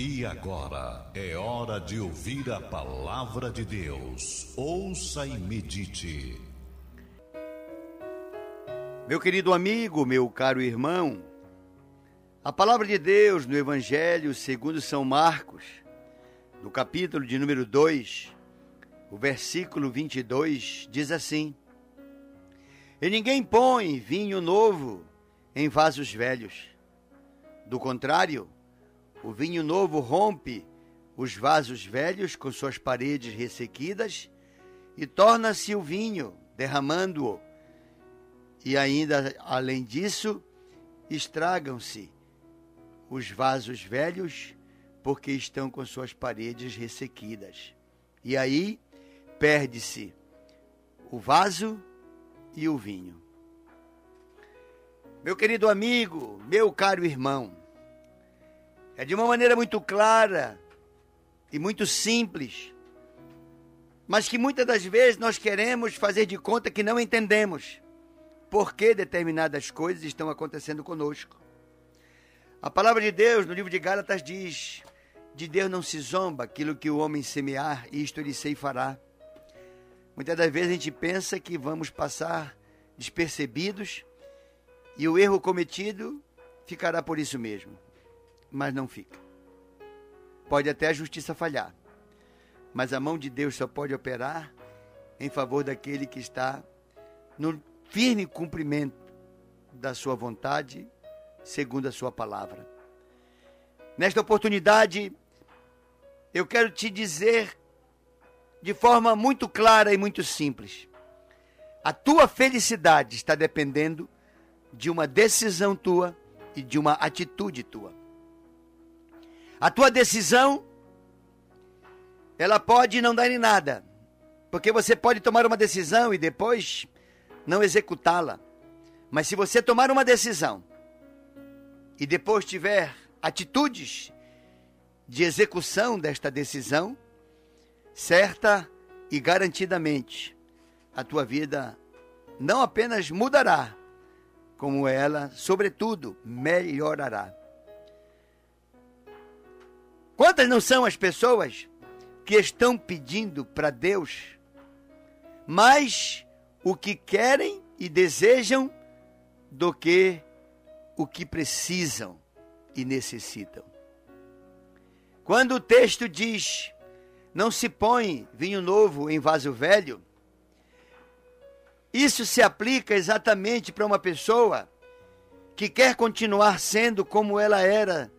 E agora é hora de ouvir a palavra de Deus. Ouça e medite. Meu querido amigo, meu caro irmão, a palavra de Deus no Evangelho segundo São Marcos, no capítulo de número 2, o versículo 22 diz assim: E ninguém põe vinho novo em vasos velhos. Do contrário, o vinho novo rompe os vasos velhos com suas paredes ressequidas e torna-se o vinho, derramando-o. E ainda, além disso, estragam-se os vasos velhos porque estão com suas paredes ressequidas. E aí perde-se o vaso e o vinho. Meu querido amigo, meu caro irmão, é de uma maneira muito clara e muito simples, mas que muitas das vezes nós queremos fazer de conta que não entendemos por que determinadas coisas estão acontecendo conosco. A palavra de Deus no livro de Gálatas diz: De Deus não se zomba, aquilo que o homem semear, isto ele ceifará. Muitas das vezes a gente pensa que vamos passar despercebidos e o erro cometido ficará por isso mesmo mas não fica. Pode até a justiça falhar, mas a mão de Deus só pode operar em favor daquele que está no firme cumprimento da sua vontade, segundo a sua palavra. Nesta oportunidade, eu quero te dizer de forma muito clara e muito simples: a tua felicidade está dependendo de uma decisão tua e de uma atitude tua. A tua decisão, ela pode não dar em nada, porque você pode tomar uma decisão e depois não executá-la. Mas se você tomar uma decisão e depois tiver atitudes de execução desta decisão, certa e garantidamente, a tua vida não apenas mudará, como ela, sobretudo, melhorará. Quantas não são as pessoas que estão pedindo para Deus mais o que querem e desejam do que o que precisam e necessitam? Quando o texto diz: não se põe vinho novo em vaso velho, isso se aplica exatamente para uma pessoa que quer continuar sendo como ela era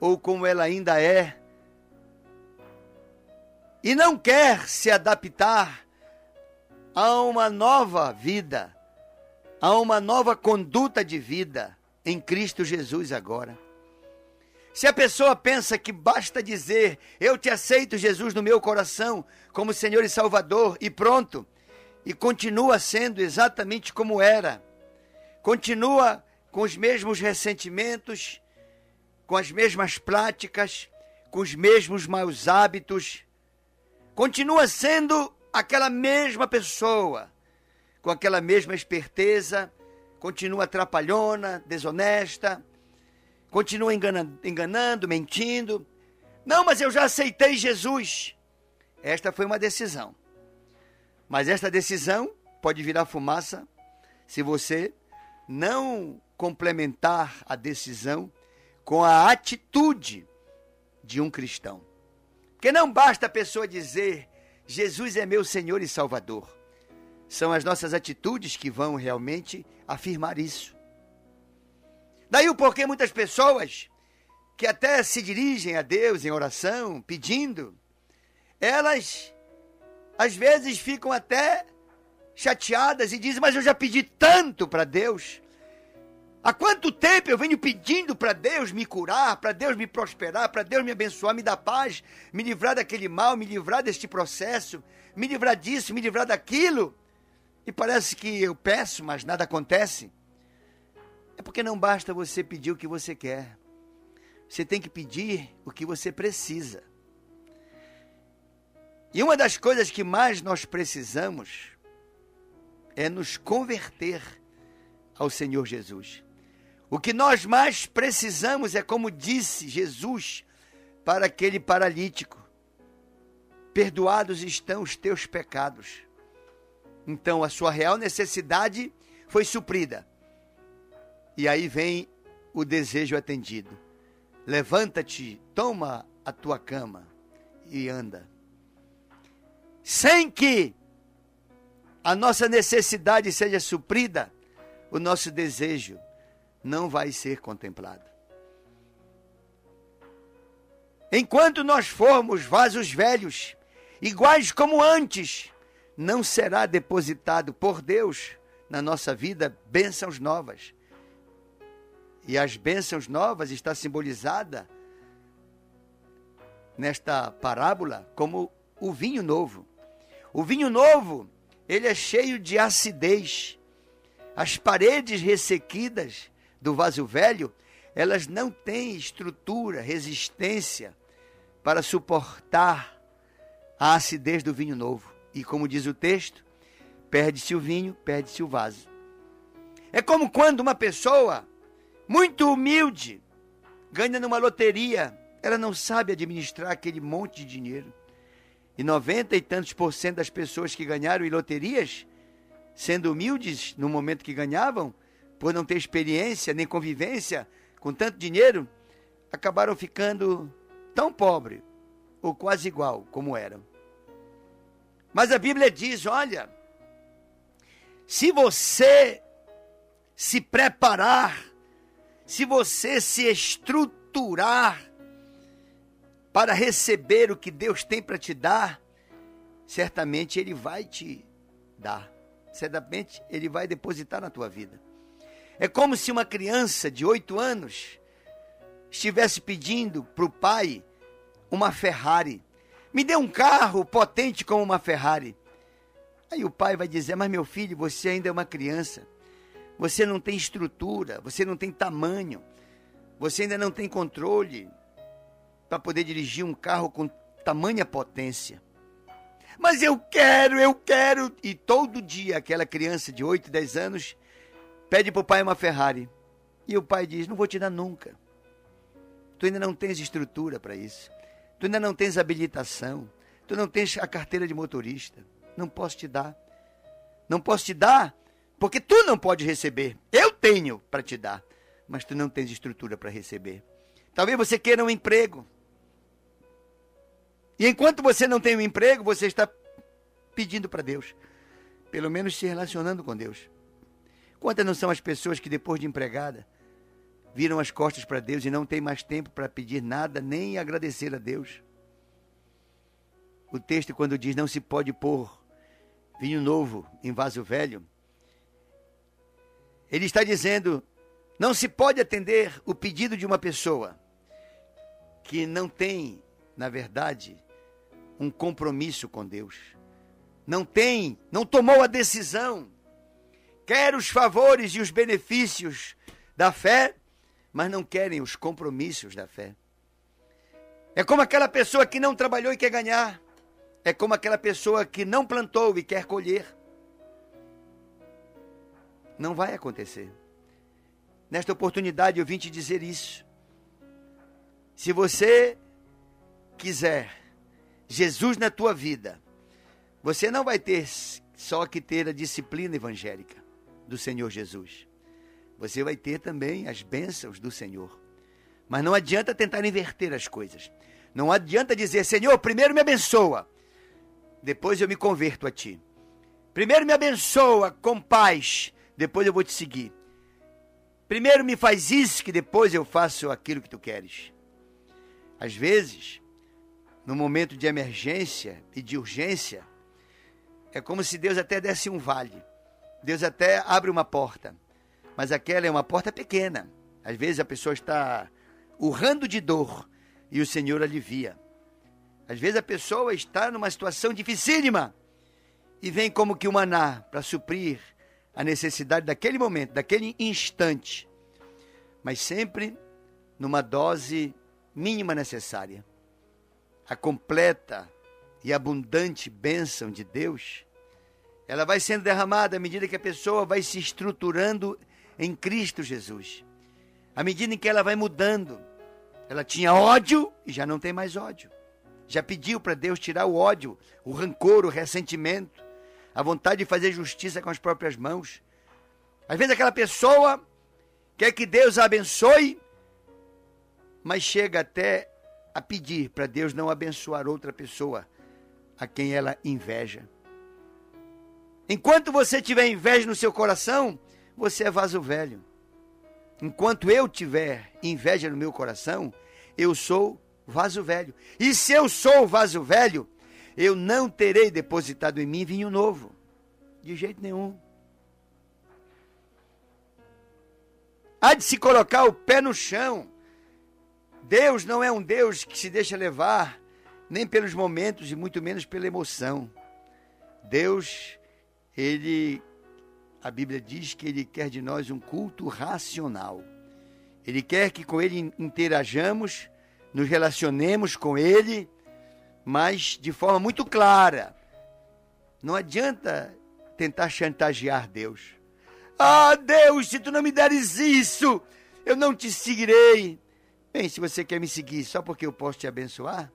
ou como ela ainda é, e não quer se adaptar a uma nova vida, a uma nova conduta de vida em Cristo Jesus agora. Se a pessoa pensa que basta dizer, eu te aceito, Jesus, no meu coração, como Senhor e Salvador, e pronto, e continua sendo exatamente como era, continua com os mesmos ressentimentos, com as mesmas práticas, com os mesmos maus hábitos, continua sendo aquela mesma pessoa, com aquela mesma esperteza, continua atrapalhona, desonesta, continua enganando, enganando, mentindo. Não, mas eu já aceitei Jesus. Esta foi uma decisão. Mas esta decisão pode virar fumaça se você não complementar a decisão com a atitude de um cristão. Porque não basta a pessoa dizer Jesus é meu Senhor e Salvador. São as nossas atitudes que vão realmente afirmar isso. Daí o porquê muitas pessoas que até se dirigem a Deus em oração, pedindo, elas às vezes ficam até chateadas e dizem: Mas eu já pedi tanto para Deus, Há quanto tempo eu venho pedindo para Deus me curar, para Deus me prosperar, para Deus me abençoar, me dar paz, me livrar daquele mal, me livrar deste processo, me livrar disso, me livrar daquilo. E parece que eu peço, mas nada acontece. É porque não basta você pedir o que você quer. Você tem que pedir o que você precisa. E uma das coisas que mais nós precisamos é nos converter ao Senhor Jesus. O que nós mais precisamos é, como disse Jesus para aquele paralítico: Perdoados estão os teus pecados. Então a sua real necessidade foi suprida. E aí vem o desejo atendido. Levanta-te, toma a tua cama e anda. Sem que a nossa necessidade seja suprida, o nosso desejo não vai ser contemplado. Enquanto nós formos vasos velhos, iguais como antes, não será depositado por Deus na nossa vida bênçãos novas. E as bênçãos novas está simbolizada nesta parábola como o vinho novo. O vinho novo, ele é cheio de acidez. As paredes ressequidas do vaso velho, elas não têm estrutura, resistência para suportar a acidez do vinho novo. E como diz o texto, perde-se o vinho, perde-se o vaso. É como quando uma pessoa muito humilde ganha numa loteria, ela não sabe administrar aquele monte de dinheiro. E noventa e tantos por cento das pessoas que ganharam em loterias, sendo humildes no momento que ganhavam, por não ter experiência nem convivência com tanto dinheiro, acabaram ficando tão pobres, ou quase igual como eram. Mas a Bíblia diz: olha, se você se preparar, se você se estruturar para receber o que Deus tem para te dar, certamente Ele vai te dar. Certamente Ele vai depositar na tua vida. É como se uma criança de oito anos estivesse pedindo para o pai uma Ferrari. Me dê um carro potente como uma Ferrari. Aí o pai vai dizer: Mas meu filho, você ainda é uma criança. Você não tem estrutura, você não tem tamanho, você ainda não tem controle para poder dirigir um carro com tamanha potência. Mas eu quero, eu quero. E todo dia aquela criança de 8, 10 anos pede para o pai uma Ferrari. E o pai diz: Não vou te dar nunca. Tu ainda não tens estrutura para isso. Tu ainda não tens habilitação. Tu não tens a carteira de motorista. Não posso te dar. Não posso te dar porque tu não pode receber. Eu tenho para te dar, mas tu não tens estrutura para receber. Talvez você queira um emprego. E enquanto você não tem um emprego, você está pedindo para Deus, pelo menos se relacionando com Deus. Quantas não são as pessoas que depois de empregada viram as costas para Deus e não tem mais tempo para pedir nada, nem agradecer a Deus? O texto, quando diz não se pode pôr vinho novo em vaso velho, ele está dizendo: não se pode atender o pedido de uma pessoa que não tem, na verdade, um compromisso com Deus. Não tem, não tomou a decisão. Quer os favores e os benefícios da fé, mas não querem os compromissos da fé. É como aquela pessoa que não trabalhou e quer ganhar. É como aquela pessoa que não plantou e quer colher. Não vai acontecer. Nesta oportunidade eu vim te dizer isso. Se você quiser Jesus na tua vida, você não vai ter só que ter a disciplina evangélica do Senhor Jesus. Você vai ter também as bênçãos do Senhor. Mas não adianta tentar inverter as coisas. Não adianta dizer, Senhor, primeiro me abençoa, depois eu me converto a ti. Primeiro me abençoa com paz, depois eu vou te seguir. Primeiro me faz isso, que depois eu faço aquilo que tu queres. Às vezes, no momento de emergência e de urgência, é como se Deus até desse um vale. Deus até abre uma porta, mas aquela é uma porta pequena. Às vezes a pessoa está urrando de dor e o Senhor alivia. Às vezes a pessoa está numa situação dificílima e vem como que o maná para suprir a necessidade daquele momento, daquele instante, mas sempre numa dose mínima necessária. A completa e abundante bênção de Deus, ela vai sendo derramada à medida que a pessoa vai se estruturando em Cristo Jesus. À medida em que ela vai mudando, Ela tinha ódio e já não tem mais ódio. Já pediu para Deus tirar o ódio, o rancor, o ressentimento, a vontade de fazer justiça com as próprias mãos. Às vezes aquela pessoa quer que Deus a abençoe, mas chega até a pedir para Deus não abençoar outra pessoa a quem ela inveja. Enquanto você tiver inveja no seu coração, você é vaso velho. Enquanto eu tiver inveja no meu coração, eu sou vaso velho. E se eu sou vaso velho, eu não terei depositado em mim vinho novo. De jeito nenhum. Há de se colocar o pé no chão. Deus não é um Deus que se deixa levar nem pelos momentos e muito menos pela emoção. Deus, ele a Bíblia diz que ele quer de nós um culto racional. Ele quer que com ele interajamos, nos relacionemos com ele, mas de forma muito clara. Não adianta tentar chantagear Deus. Ah, Deus, se tu não me deres isso, eu não te seguirei. Bem, se você quer me seguir só porque eu posso te abençoar,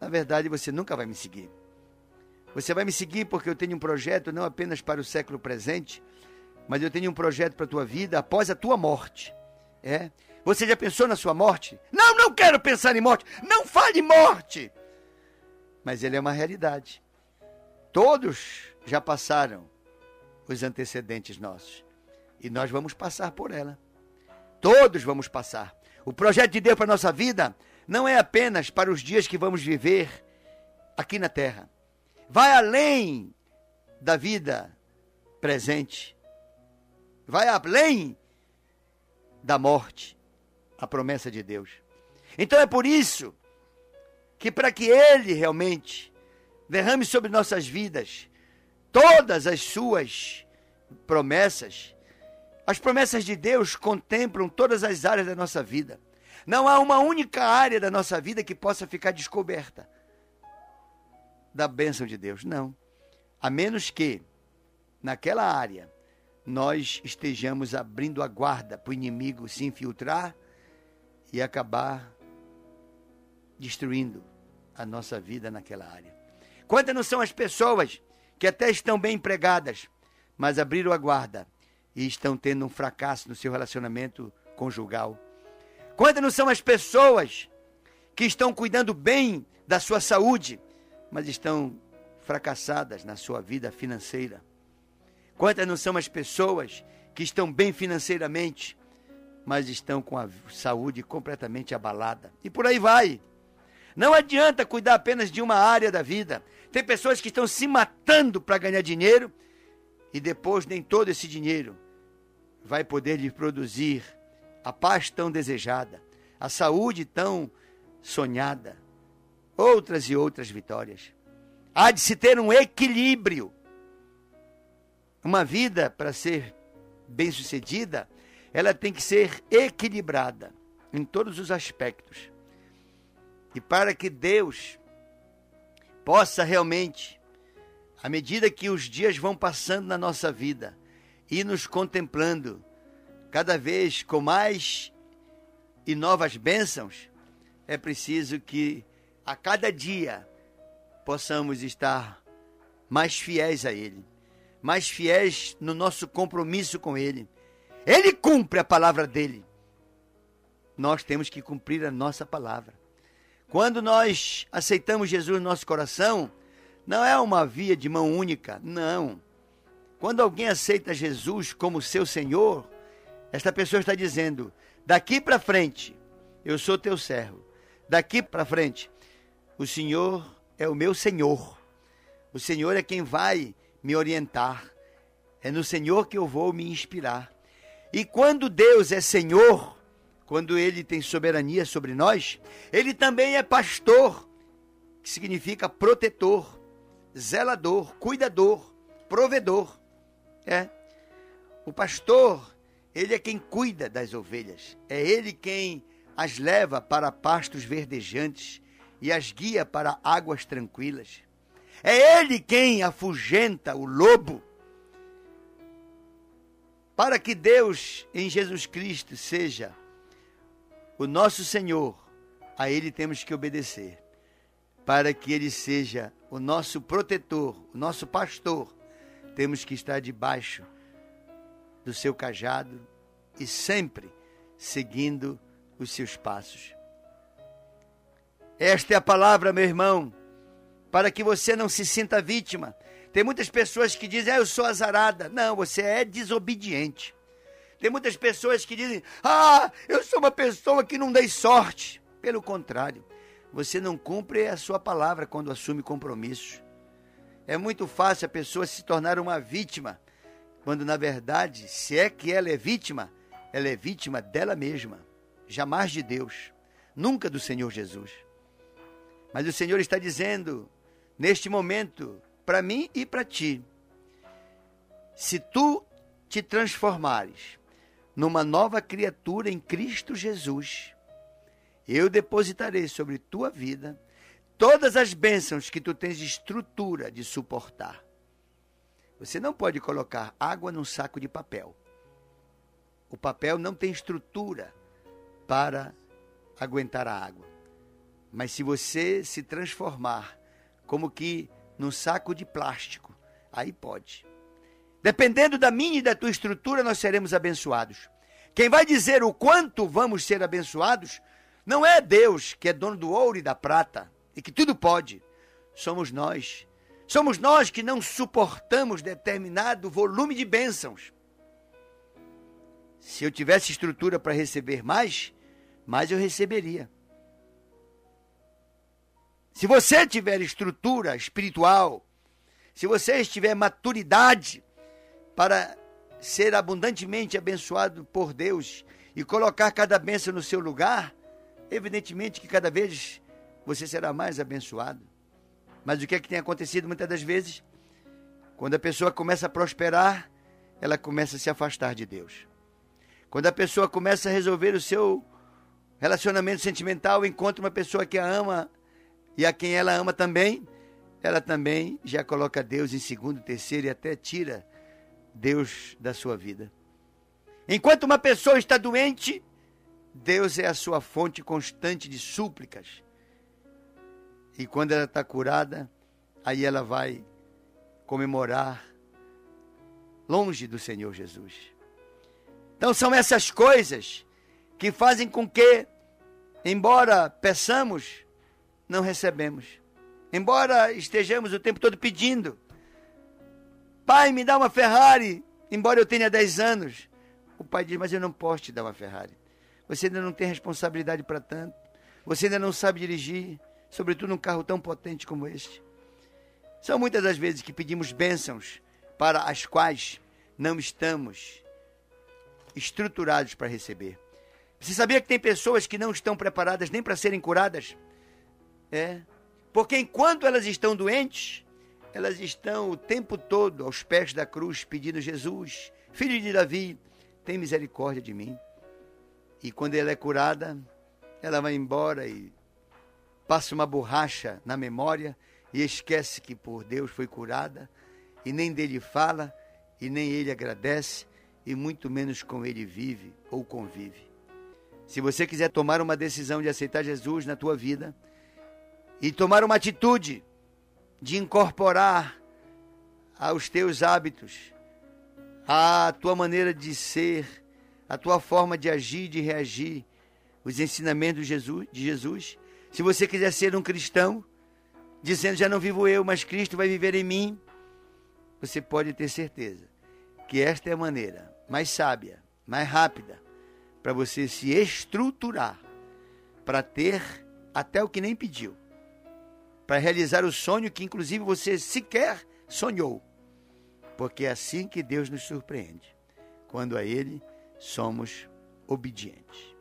na verdade você nunca vai me seguir. Você vai me seguir porque eu tenho um projeto não apenas para o século presente, mas eu tenho um projeto para a tua vida após a tua morte. É? Você já pensou na sua morte? Não, não quero pensar em morte. Não fale morte. Mas ele é uma realidade. Todos já passaram os antecedentes nossos. E nós vamos passar por ela. Todos vamos passar. O projeto de Deus para a nossa vida não é apenas para os dias que vamos viver aqui na terra vai além da vida presente, vai além da morte, a promessa de Deus. Então é por isso que, para que Ele realmente derrame sobre nossas vidas todas as suas promessas, as promessas de Deus contemplam todas as áreas da nossa vida. Não há uma única área da nossa vida que possa ficar descoberta da bênção de Deus. Não. A menos que, naquela área, nós estejamos abrindo a guarda para o inimigo se infiltrar e acabar destruindo a nossa vida naquela área. Quantas não são as pessoas que até estão bem empregadas, mas abriram a guarda e estão tendo um fracasso no seu relacionamento conjugal? Quantas não são as pessoas que estão cuidando bem da sua saúde, mas estão fracassadas na sua vida financeira? Quantas não são as pessoas que estão bem financeiramente, mas estão com a saúde completamente abalada? E por aí vai. Não adianta cuidar apenas de uma área da vida. Tem pessoas que estão se matando para ganhar dinheiro e depois nem todo esse dinheiro vai poder lhe produzir a paz tão desejada, a saúde tão sonhada, outras e outras vitórias. Há de se ter um equilíbrio. Uma vida, para ser bem-sucedida, ela tem que ser equilibrada em todos os aspectos. E para que Deus possa realmente, à medida que os dias vão passando na nossa vida, e nos contemplando cada vez com mais e novas bênçãos, é preciso que a cada dia possamos estar mais fiéis a Ele, mais fiéis no nosso compromisso com Ele. Ele cumpre a palavra dele. Nós temos que cumprir a nossa palavra. Quando nós aceitamos Jesus no nosso coração, não é uma via de mão única, não. Quando alguém aceita Jesus como seu Senhor, esta pessoa está dizendo: daqui para frente, eu sou teu servo. Daqui para frente, o Senhor é o meu Senhor. O Senhor é quem vai me orientar. É no Senhor que eu vou me inspirar. E quando Deus é Senhor, quando Ele tem soberania sobre nós, Ele também é pastor, que significa protetor, zelador, cuidador, provedor. É. O pastor, ele é quem cuida das ovelhas. É ele quem as leva para pastos verdejantes e as guia para águas tranquilas. É Ele quem afugenta o lobo. Para que Deus em Jesus Cristo seja o nosso Senhor a Ele temos que obedecer, para que Ele seja o nosso protetor, o nosso pastor. Temos que estar debaixo do seu cajado e sempre seguindo os seus passos. Esta é a palavra, meu irmão, para que você não se sinta vítima. Tem muitas pessoas que dizem, ah, eu sou azarada. Não, você é desobediente. Tem muitas pessoas que dizem, ah, eu sou uma pessoa que não dei sorte. Pelo contrário, você não cumpre a sua palavra quando assume compromissos. É muito fácil a pessoa se tornar uma vítima, quando na verdade, se é que ela é vítima, ela é vítima dela mesma, jamais de Deus, nunca do Senhor Jesus. Mas o Senhor está dizendo, neste momento, para mim e para ti: se tu te transformares numa nova criatura em Cristo Jesus, eu depositarei sobre tua vida todas as bênçãos que tu tens estrutura de suportar. Você não pode colocar água num saco de papel. O papel não tem estrutura para aguentar a água. Mas se você se transformar como que num saco de plástico, aí pode. Dependendo da minha e da tua estrutura, nós seremos abençoados. Quem vai dizer o quanto vamos ser abençoados não é Deus, que é dono do ouro e da prata e que tudo pode. Somos nós. Somos nós que não suportamos determinado volume de bênçãos. Se eu tivesse estrutura para receber mais, mais eu receberia. Se você tiver estrutura espiritual, se você tiver maturidade para ser abundantemente abençoado por Deus e colocar cada bênção no seu lugar, evidentemente que cada vez você será mais abençoado. Mas o que é que tem acontecido muitas das vezes? Quando a pessoa começa a prosperar, ela começa a se afastar de Deus. Quando a pessoa começa a resolver o seu relacionamento sentimental, encontra uma pessoa que a ama e a quem ela ama também, ela também já coloca Deus em segundo, terceiro e até tira Deus da sua vida. Enquanto uma pessoa está doente, Deus é a sua fonte constante de súplicas. E quando ela está curada, aí ela vai comemorar longe do Senhor Jesus. Então são essas coisas que fazem com que, embora peçamos, não recebemos. Embora estejamos o tempo todo pedindo, Pai, me dá uma Ferrari, embora eu tenha 10 anos. O pai diz, mas eu não posso te dar uma Ferrari. Você ainda não tem responsabilidade para tanto. Você ainda não sabe dirigir, sobretudo num carro tão potente como este. São muitas as vezes que pedimos bênçãos para as quais não estamos estruturados para receber. Você sabia que tem pessoas que não estão preparadas nem para serem curadas? É. Porque enquanto elas estão doentes, elas estão o tempo todo aos pés da cruz pedindo Jesus, filho de Davi, tem misericórdia de mim. E quando ela é curada, ela vai embora e passa uma borracha na memória e esquece que por Deus foi curada e nem dele fala e nem ele agradece e muito menos com ele vive ou convive. Se você quiser tomar uma decisão de aceitar Jesus na tua vida, e tomar uma atitude de incorporar aos teus hábitos, a tua maneira de ser, a tua forma de agir, de reagir, os ensinamentos de Jesus, de Jesus. Se você quiser ser um cristão, dizendo já não vivo eu, mas Cristo vai viver em mim, você pode ter certeza que esta é a maneira mais sábia, mais rápida, para você se estruturar, para ter até o que nem pediu para realizar o sonho que, inclusive, você sequer sonhou. Porque é assim que Deus nos surpreende, quando a Ele somos obedientes.